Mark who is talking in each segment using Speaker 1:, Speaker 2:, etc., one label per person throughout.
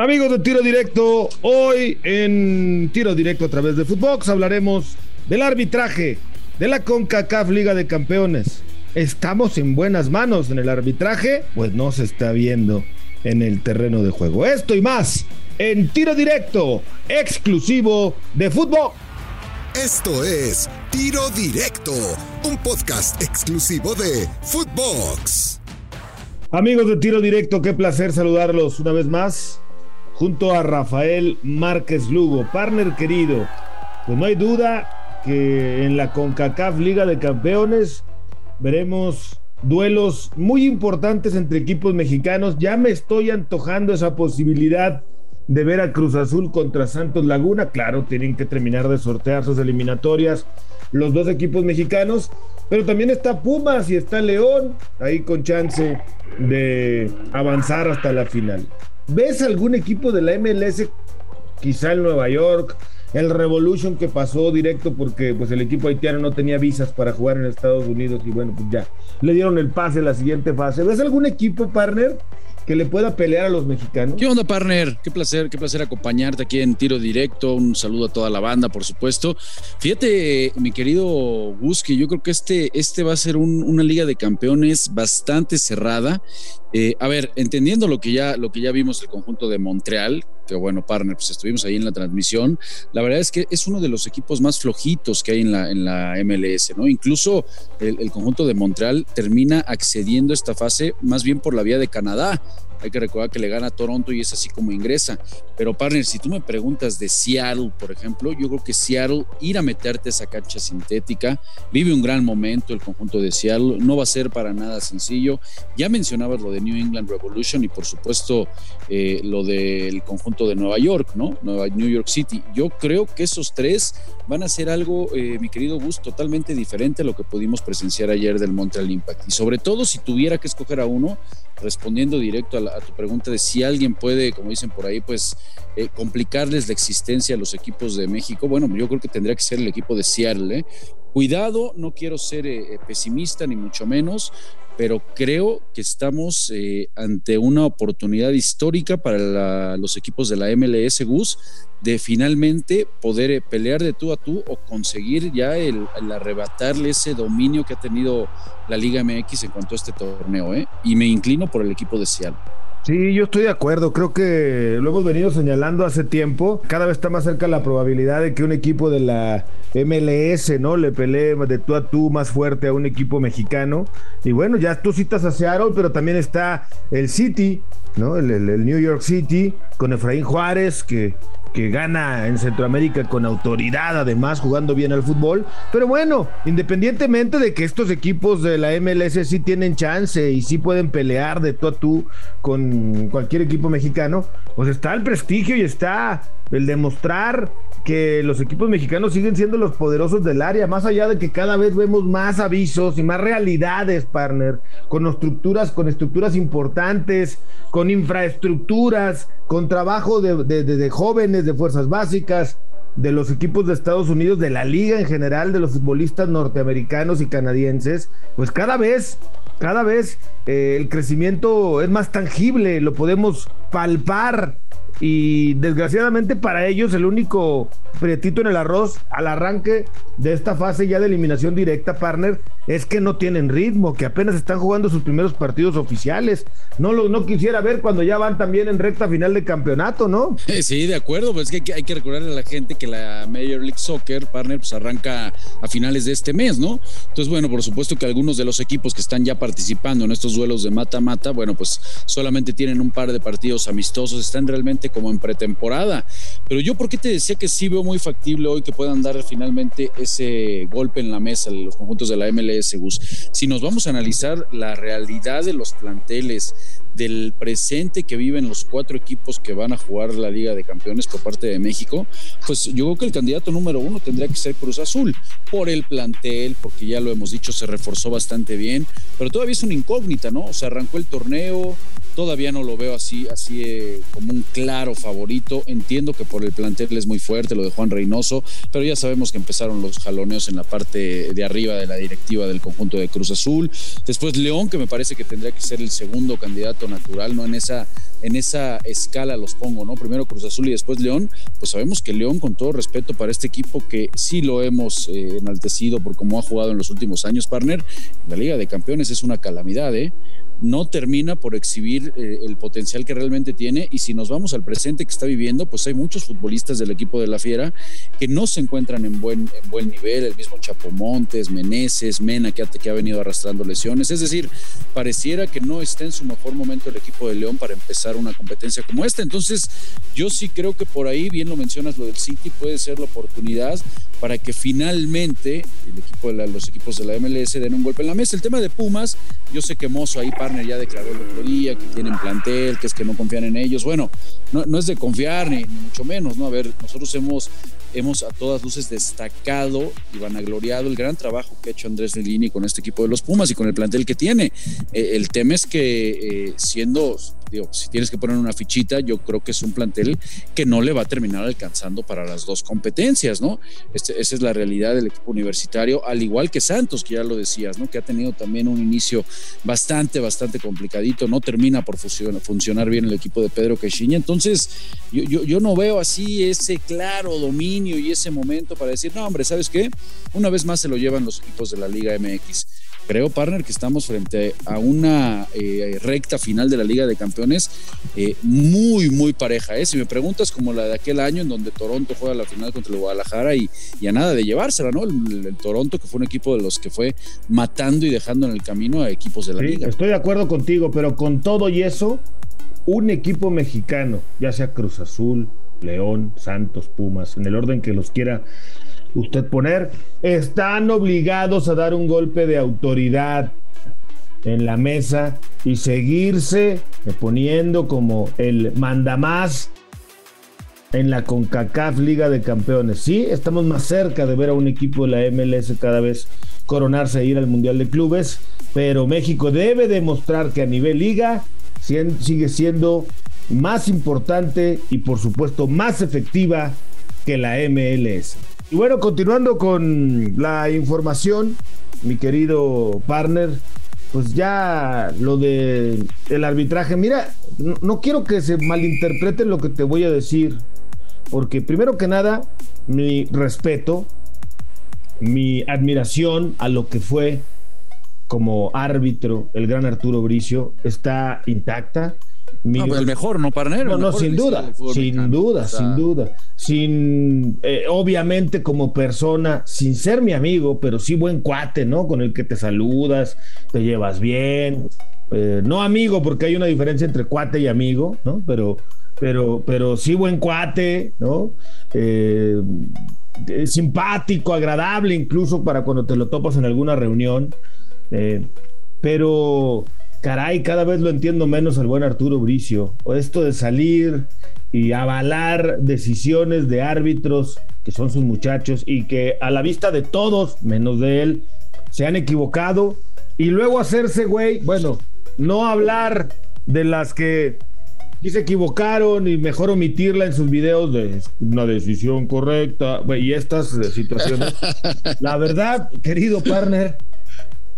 Speaker 1: Amigos de Tiro Directo, hoy en Tiro Directo a través de Footbox hablaremos del arbitraje de la CONCACAF Liga de Campeones. ¿Estamos en buenas manos en el arbitraje? Pues no se está viendo en el terreno de juego. Esto y más en Tiro Directo, exclusivo de Footbox.
Speaker 2: Esto es Tiro Directo, un podcast exclusivo de Footbox.
Speaker 1: Amigos de Tiro Directo, qué placer saludarlos una vez más junto a Rafael Márquez Lugo, partner querido. Pues no hay duda que en la CONCACAF Liga de Campeones veremos duelos muy importantes entre equipos mexicanos. Ya me estoy antojando esa posibilidad de ver a Cruz Azul contra Santos Laguna. Claro, tienen que terminar de sortear sus eliminatorias los dos equipos mexicanos, pero también está Pumas y está León, ahí con chance de avanzar hasta la final. ¿Ves algún equipo de la MLS, quizá el Nueva York, el Revolution que pasó directo porque pues el equipo haitiano no tenía visas para jugar en Estados Unidos y bueno, pues ya le dieron el pase a la siguiente fase. ¿Ves algún equipo, partner, que le pueda pelear a los mexicanos.
Speaker 3: ¿Qué onda, partner? Qué placer, qué placer acompañarte aquí en Tiro Directo. Un saludo a toda la banda, por supuesto. Fíjate, mi querido Gus, que yo creo que este, este va a ser una liga de campeones bastante cerrada. Eh, a ver, entendiendo lo que ya, lo que ya vimos el conjunto de Montreal, que bueno, partner, pues estuvimos ahí en la transmisión. La verdad es que es uno de los equipos más flojitos que hay en la, en la MLS, ¿no? Incluso el, el conjunto de Montreal termina accediendo a esta fase más bien por la vía de Canadá. Hay que recordar que le gana a Toronto y es así como ingresa. Pero, partner, si tú me preguntas de Seattle, por ejemplo, yo creo que Seattle, ir a meterte esa cancha sintética, vive un gran momento el conjunto de Seattle, no va a ser para nada sencillo. Ya mencionabas lo de New England Revolution y, por supuesto, eh, lo del conjunto de Nueva York, ¿no? Nueva, New York City. Yo creo que esos tres van a ser algo, eh, mi querido Gus, totalmente diferente a lo que pudimos presenciar ayer del Montreal Impact. Y sobre todo, si tuviera que escoger a uno, respondiendo directo a, tu pregunta de si alguien puede, como dicen por ahí, pues eh, complicarles la existencia a los equipos de México, bueno, yo creo que tendría que ser el equipo de Seattle. ¿eh? Cuidado, no quiero ser eh, pesimista ni mucho menos, pero creo que estamos ante una oportunidad histórica para los equipos de la MLS GUS de finalmente poder eh, pelear de tú a tú o conseguir ya el, arrebatarle ese dominio que ha tenido la Liga MX en cuanto a este torneo. ¿eh? Y me inclino por el equipo de Seattle.
Speaker 1: Sí, yo estoy de acuerdo. Creo que lo hemos venido señalando hace tiempo. Cada vez está más cerca la probabilidad de que un equipo de la MLS, ¿no? Le pelee de tú a tú más fuerte a un equipo mexicano. Y bueno, ya tú citas a Seattle, pero también está el City, ¿no? el New York City con Efraín Juárez, que que gana en Centroamérica con autoridad, además jugando bien al fútbol. Pero bueno, independientemente de que estos equipos de la MLS sí tienen chance y sí pueden pelear de tú a tú con cualquier equipo mexicano, pues está el prestigio y está el demostrar que los equipos mexicanos siguen siendo los poderosos del área, más allá de que cada vez vemos más avisos y más realidades, partner, con estructuras, con estructuras importantes, con infraestructuras, con trabajo de, jóvenes, de fuerzas básicas, de los equipos de Estados Unidos, de la liga en general, de los futbolistas norteamericanos y canadienses, pues cada vez, cada vez eh, el crecimiento es más tangible, lo podemos palpar y desgraciadamente para ellos el único prietito en el arroz al arranque de esta fase ya de eliminación directa, partner, es que no tienen ritmo, que apenas están jugando sus primeros partidos oficiales. No lo no quisiera ver cuando ya van también en recta final de campeonato, ¿no?
Speaker 3: Sí, de acuerdo, pues es que hay que recordarle a la gente que la Major League Soccer, partner, pues arranca a finales de este mes, ¿no? Entonces, bueno, por supuesto que algunos de los equipos que están ya participando en estos duelos de mata-mata, bueno, pues solamente tienen un par de partidos amistosos, están realmente como en pretemporada. Pero yo, ¿por qué te decía que sí veo muy factible hoy que puedan dar finalmente ese golpe en la mesa los conjuntos de la MLS, Gus? Si nos vamos a analizar la realidad de los planteles, del presente que viven los cuatro equipos que van a jugar la Liga de Campeones por parte de México, pues yo creo que el candidato número uno tendría que ser Cruz Azul, por el plantel, porque ya lo hemos dicho, se reforzó bastante bien, pero todavía es una incógnita, ¿no? O sea, arrancó el torneo, Todavía no lo veo así, así eh, como un claro favorito. Entiendo que por el plantel es muy fuerte, lo de Juan Reynoso, pero ya sabemos que empezaron los jaloneos en la parte de arriba de la directiva del conjunto de Cruz Azul. Después León, que me parece que tendría que ser el segundo candidato natural, ¿no? En esa, en esa escala los pongo, ¿no? Primero Cruz Azul y después León. Pues sabemos que León, con todo respeto para este equipo que sí lo hemos eh, enaltecido por cómo ha jugado en los últimos años, partner, la Liga de Campeones es una calamidad, ¿eh? No termina por exhibir eh, el potencial que realmente tiene. Y si nos vamos al presente que está viviendo, pues hay muchos futbolistas del equipo de la Fiera que no se encuentran en buen, en buen nivel. El mismo Chapo Montes, Meneses, Mena, que ha, que ha venido arrastrando lesiones. Es decir, pareciera que no está en su mejor momento el equipo de León para empezar una competencia como esta. Entonces, yo sí creo que por ahí, bien lo mencionas, lo del City puede ser la oportunidad para que finalmente el equipo de los equipos de la MLS den un golpe en la mesa. El tema de Pumas, yo sé que Mozo ahí Ya declaró el otro día que tienen plantel, que es que no confían en ellos. Bueno, no, no es de confiar ni, mucho menos, ¿no? A ver, nosotros hemos, hemos a todas luces destacado y vanagloriado el gran trabajo que ha hecho Andrés Lini con este equipo de los Pumas y con el plantel que tiene. Eh, el tema es que eh, siendo digo, si tienes que poner una fichita, yo creo que es un plantel que no le va a terminar alcanzando para las dos competencias, ¿no? Este, esa es la realidad del equipo universitario, al igual que Santos, que ya lo decías, ¿no? Que ha tenido también un inicio bastante, bastante complicadito, no termina por funcionar bien el equipo de Pedro Quechiña, entonces yo, yo no veo así ese claro dominio y ese momento para decir, no, hombre, ¿sabes qué? Una vez más se lo llevan los equipos de la Liga MX creo, partner, que estamos frente a una eh, recta final de la Liga de Campeones eh, muy, muy pareja. ¿eh? Si me preguntas como la de aquel año en donde Toronto juega la final contra el Guadalajara y, a nada de llevársela, ¿no? El, Toronto, que fue un equipo de los que fue matando y dejando en el camino a equipos de la Liga.
Speaker 1: Estoy de acuerdo contigo, pero con todo y eso, un equipo mexicano, ya sea Cruz Azul, León, Santos, Pumas, en el orden que los quiera usted poner, están obligados a dar un golpe de autoridad en la mesa y seguirse poniendo como el mandamás en la CONCACAF Liga de Campeones. Sí, estamos más cerca de ver a un equipo de la MLS cada vez coronarse e ir al Mundial de Clubes, pero México debe demostrar que a nivel liga sigue siendo más importante y por supuesto más efectiva que la MLS. Y bueno, continuando con la información, mi querido partner, pues ya lo de el arbitraje, mira, no, quiero que se malinterprete lo que te voy a decir, porque primero que nada, mi respeto, mi admiración a lo que fue como árbitro el gran Arturo Bricio está intacta
Speaker 3: el mejor, ¿no, Parnero?
Speaker 1: No, no, sin duda, sin duda, sin duda. Sin, eh, obviamente como persona, sin ser mi amigo, pero sí buen cuate, ¿no? Con el que te saludas, te llevas bien. Eh, no amigo, porque hay una diferencia entre cuate y amigo, ¿no? Pero, pero, pero sí buen cuate, ¿no? Eh, simpático, agradable, incluso para cuando te lo topas en alguna reunión. pero caray, cada vez lo entiendo menos al buen Arturo Bricio. O esto de salir y avalar decisiones de árbitros que son sus muchachos y que a la vista de todos, menos de él, se han equivocado. Y luego hacerse, güey, bueno, no hablar de las que sí se equivocaron y mejor omitirla en sus videos de una decisión correcta y estas situaciones. La verdad, querido partner,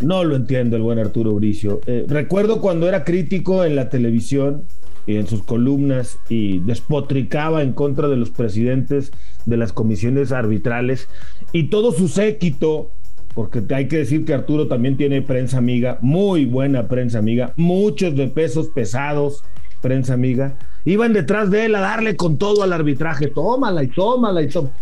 Speaker 1: no lo entiendo el buen Arturo Bricio. Eh, recuerdo cuando era crítico en la televisión y en sus columnas y despotricaba en contra de los presidentes de las comisiones arbitrales y todo su séquito, porque hay que decir que Arturo también tiene prensa amiga, muy buena prensa amiga, muchos de pesos pesados, prensa amiga, iban detrás de él a darle con todo al arbitraje, tómala y tómala y tómala.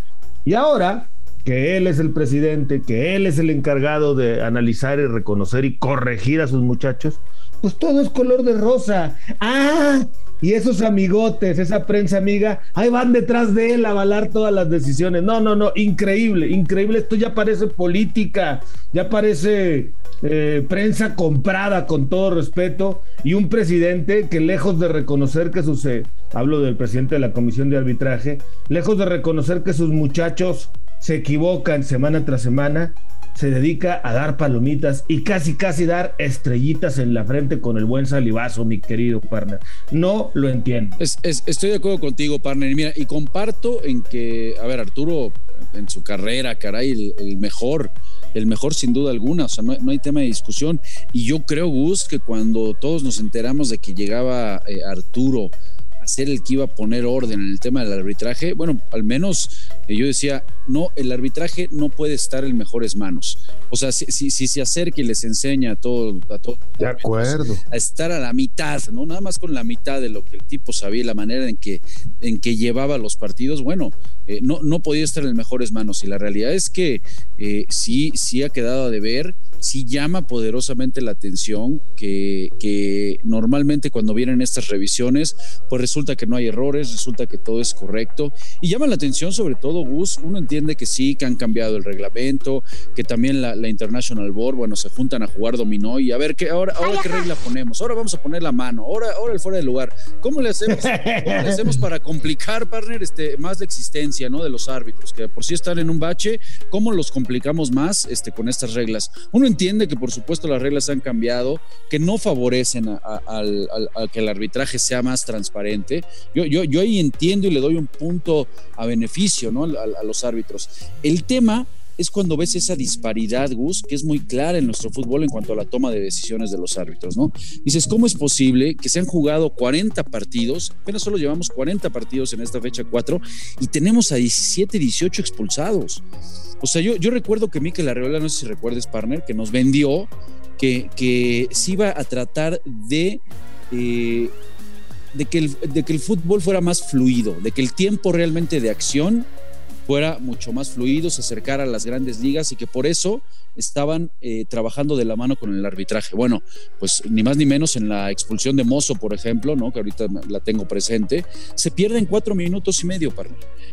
Speaker 1: Y ahora que él es el presidente, que él es el encargado de analizar y reconocer y corregir a sus muchachos, pues todo es color de rosa. Ah, y esos amigotes, esa prensa amiga, ahí van detrás de él a avalar todas las decisiones. No, no, no, increíble, increíble. Esto ya parece política, ya parece eh, prensa comprada con todo respeto y un presidente que lejos de reconocer que sus, eh, hablo del presidente de la comisión de arbitraje, lejos de reconocer que sus muchachos se equivocan semana tras semana, se dedica a dar palomitas y casi casi dar estrellitas en la frente con el buen salivazo, mi querido partner. No lo entiendo.
Speaker 3: estoy de acuerdo contigo, partner. Mira, y comparto en que, a ver, Arturo, en su carrera, caray, el, mejor, el mejor sin duda alguna, o sea, no, no, hay tema de discusión. Y yo creo, Gus, que cuando todos nos enteramos de que llegaba eh, Arturo ser el que iba a poner orden en el tema del arbitraje, bueno, al menos eh, yo decía, no, el arbitraje no puede estar en mejores manos. O sea, si, si, se acerca y les enseña a todo, a todo
Speaker 1: de acuerdo.
Speaker 3: a estar a la mitad, ¿no? Nada más con la mitad de lo que el tipo sabía, la manera en que, en que llevaba los partidos, bueno, eh, no, no podía estar en mejores manos. Y la realidad es que eh, sí, sí ha quedado de ver sí llama poderosamente la atención que, que, normalmente cuando vienen estas revisiones, pues resulta que no hay errores, resulta que todo es correcto. Y llama la atención sobre todo, Gus, uno entiende que sí, que han cambiado el reglamento, que también la, International Board, bueno, se juntan a jugar dominó y a ver qué, ahora, ahora qué regla ponemos, ahora vamos a poner la mano, ahora, ahora el fuera de lugar. ¿Cómo le hacemos, cómo le hacemos para complicar, partner, este, más la existencia ¿no? de los árbitros, que por sí están en un bache, cómo los complicamos más este, con estas reglas? Uno entiende que por supuesto las reglas han cambiado, que no favorecen a, que el arbitraje sea más transparente. Yo, yo, yo ahí entiendo y le doy un punto a beneficio ¿no? a, los árbitros. El tema es cuando ves esa disparidad, Gus, que es muy clara en nuestro fútbol en cuanto a la toma de decisiones de los árbitros, ¿no? Dices, ¿cómo es posible que se han jugado 40 partidos, apenas solo llevamos 40 partidos en esta fecha 4 y tenemos a 17, 18 expulsados? O sea, yo, recuerdo que Mikel Arreola, no sé si recuerdes, partner, que nos vendió que, que se iba a tratar de, eh, de, que el, de que el fútbol fuera más fluido, de que el tiempo realmente de acción fuera mucho más fluido, se acercara a las grandes ligas y que por eso estaban eh, trabajando de la mano con el arbitraje. Bueno, pues ni más ni menos en la expulsión de Mozo, por ejemplo, ¿no? que ahorita la tengo presente, se pierden cuatro minutos y medio, para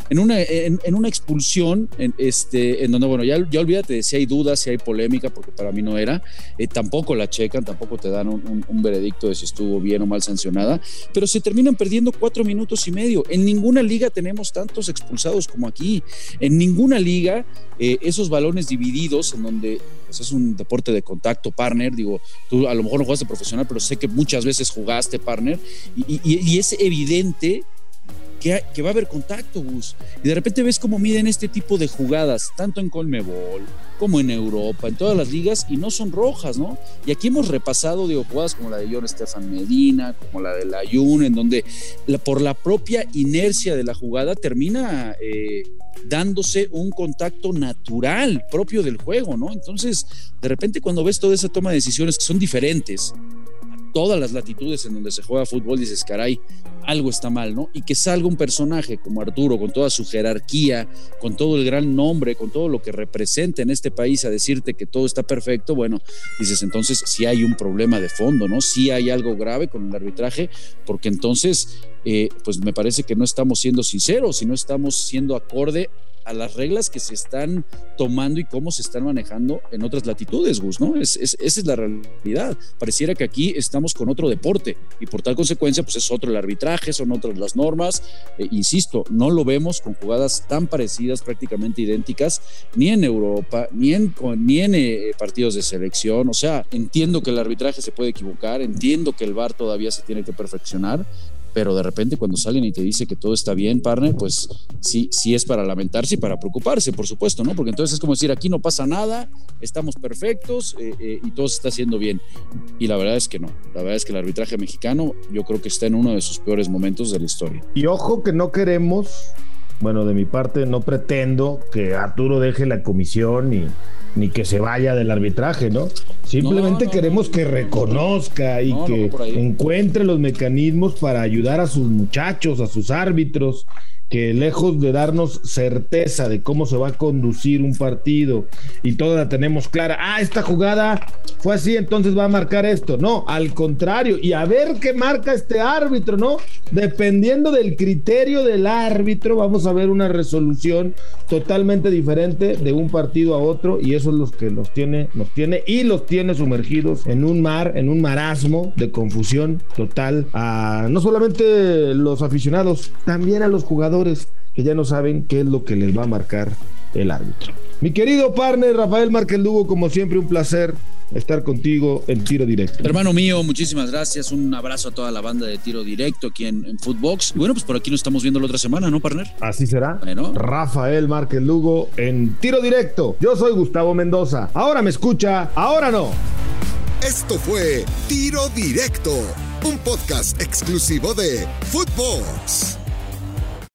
Speaker 3: En una, en, una expulsión, en, este, en donde, bueno, ya, ya olvídate de si hay dudas, si hay polémica, porque para mí no era, eh, tampoco la checan, tampoco te dan un, un, veredicto de si estuvo bien o mal sancionada, pero se terminan perdiendo cuatro minutos y medio. En ninguna liga tenemos tantos expulsados como aquí. En ninguna liga eh, esos balones divididos en donde pues, es un deporte de contacto, partner, digo, tú a lo mejor no jugaste profesional, pero sé que muchas veces jugaste, partner, y, es evidente que, va a haber contacto, Gus. Y de repente ves cómo miden este tipo de jugadas, tanto en Colmebol como en Europa, en todas las ligas, y no son rojas, ¿no? Y aquí hemos repasado, digo, jugadas como la de John Stefan Medina, como la de la Jun, en donde por la propia inercia de la jugada termina eh, dándose un contacto natural propio del juego, ¿no? Entonces, de repente cuando ves toda esa toma de decisiones que son diferentes, todas las latitudes en donde se juega fútbol, dices, caray, algo está mal, ¿no? Y que salga un personaje como Arturo, con toda su jerarquía, con todo el gran nombre, con todo lo que representa en este país, a decirte que todo está perfecto, bueno, dices, entonces sí hay un problema de fondo, ¿no? Sí hay algo grave con el arbitraje, porque entonces, eh, pues me parece que no estamos siendo sinceros y no estamos siendo acorde a las reglas que se están tomando y cómo se están manejando en otras latitudes, Gus, ¿no? Es, esa es la realidad. Pareciera que aquí estamos con otro deporte y por tal consecuencia, pues es otro el arbitraje, son otras las normas. Eh, insisto, no lo vemos con jugadas tan parecidas, prácticamente idénticas, ni en Europa, ni en, ni en eh, partidos de selección. O sea, entiendo que el arbitraje se puede equivocar, entiendo que el VAR todavía se tiene que perfeccionar, pero de repente cuando salen y te dice que todo está bien, partner, pues sí, sí es para lamentarse y para preocuparse, por supuesto, ¿no? Porque entonces es como decir, aquí no pasa nada, estamos perfectos eh, eh, y todo se está haciendo bien. Y la verdad es que no, la verdad es que el arbitraje mexicano yo creo que está en uno de sus peores momentos de la historia.
Speaker 1: Y ojo que no queremos, bueno, de mi parte no pretendo que Arturo deje la comisión y ni que se vaya del arbitraje, ¿no? Simplemente queremos que reconozca y que encuentre los mecanismos para ayudar a sus muchachos, a sus árbitros, que lejos de darnos certeza de cómo se va a conducir un partido y toda la tenemos clara, ah, esta jugada fue así, entonces va a marcar esto. No, al contrario, y a ver qué marca este árbitro, ¿no? Dependiendo del criterio del árbitro, vamos a ver una resolución totalmente diferente de un partido a otro y eso es lo que nos tiene, nos tiene y los tiene sumergidos en un mar, en un marasmo de confusión total a no solamente los aficionados, también a los jugadores que ya no saben qué es lo que les va a marcar el árbitro. Mi querido partner Rafael Márquez Lugo, como siempre, un placer estar contigo en tiro directo.
Speaker 3: Hermano mío, muchísimas gracias. Un abrazo a toda la banda de tiro directo aquí en, Footbox. bueno, pues por aquí nos estamos viendo la otra semana, ¿no, partner?
Speaker 1: Así será. Bueno. Rafael Márquez Lugo en tiro directo. Yo soy Gustavo Mendoza. Ahora me escucha, ahora no.
Speaker 2: Esto fue Tiro Directo, un podcast exclusivo de Footbox.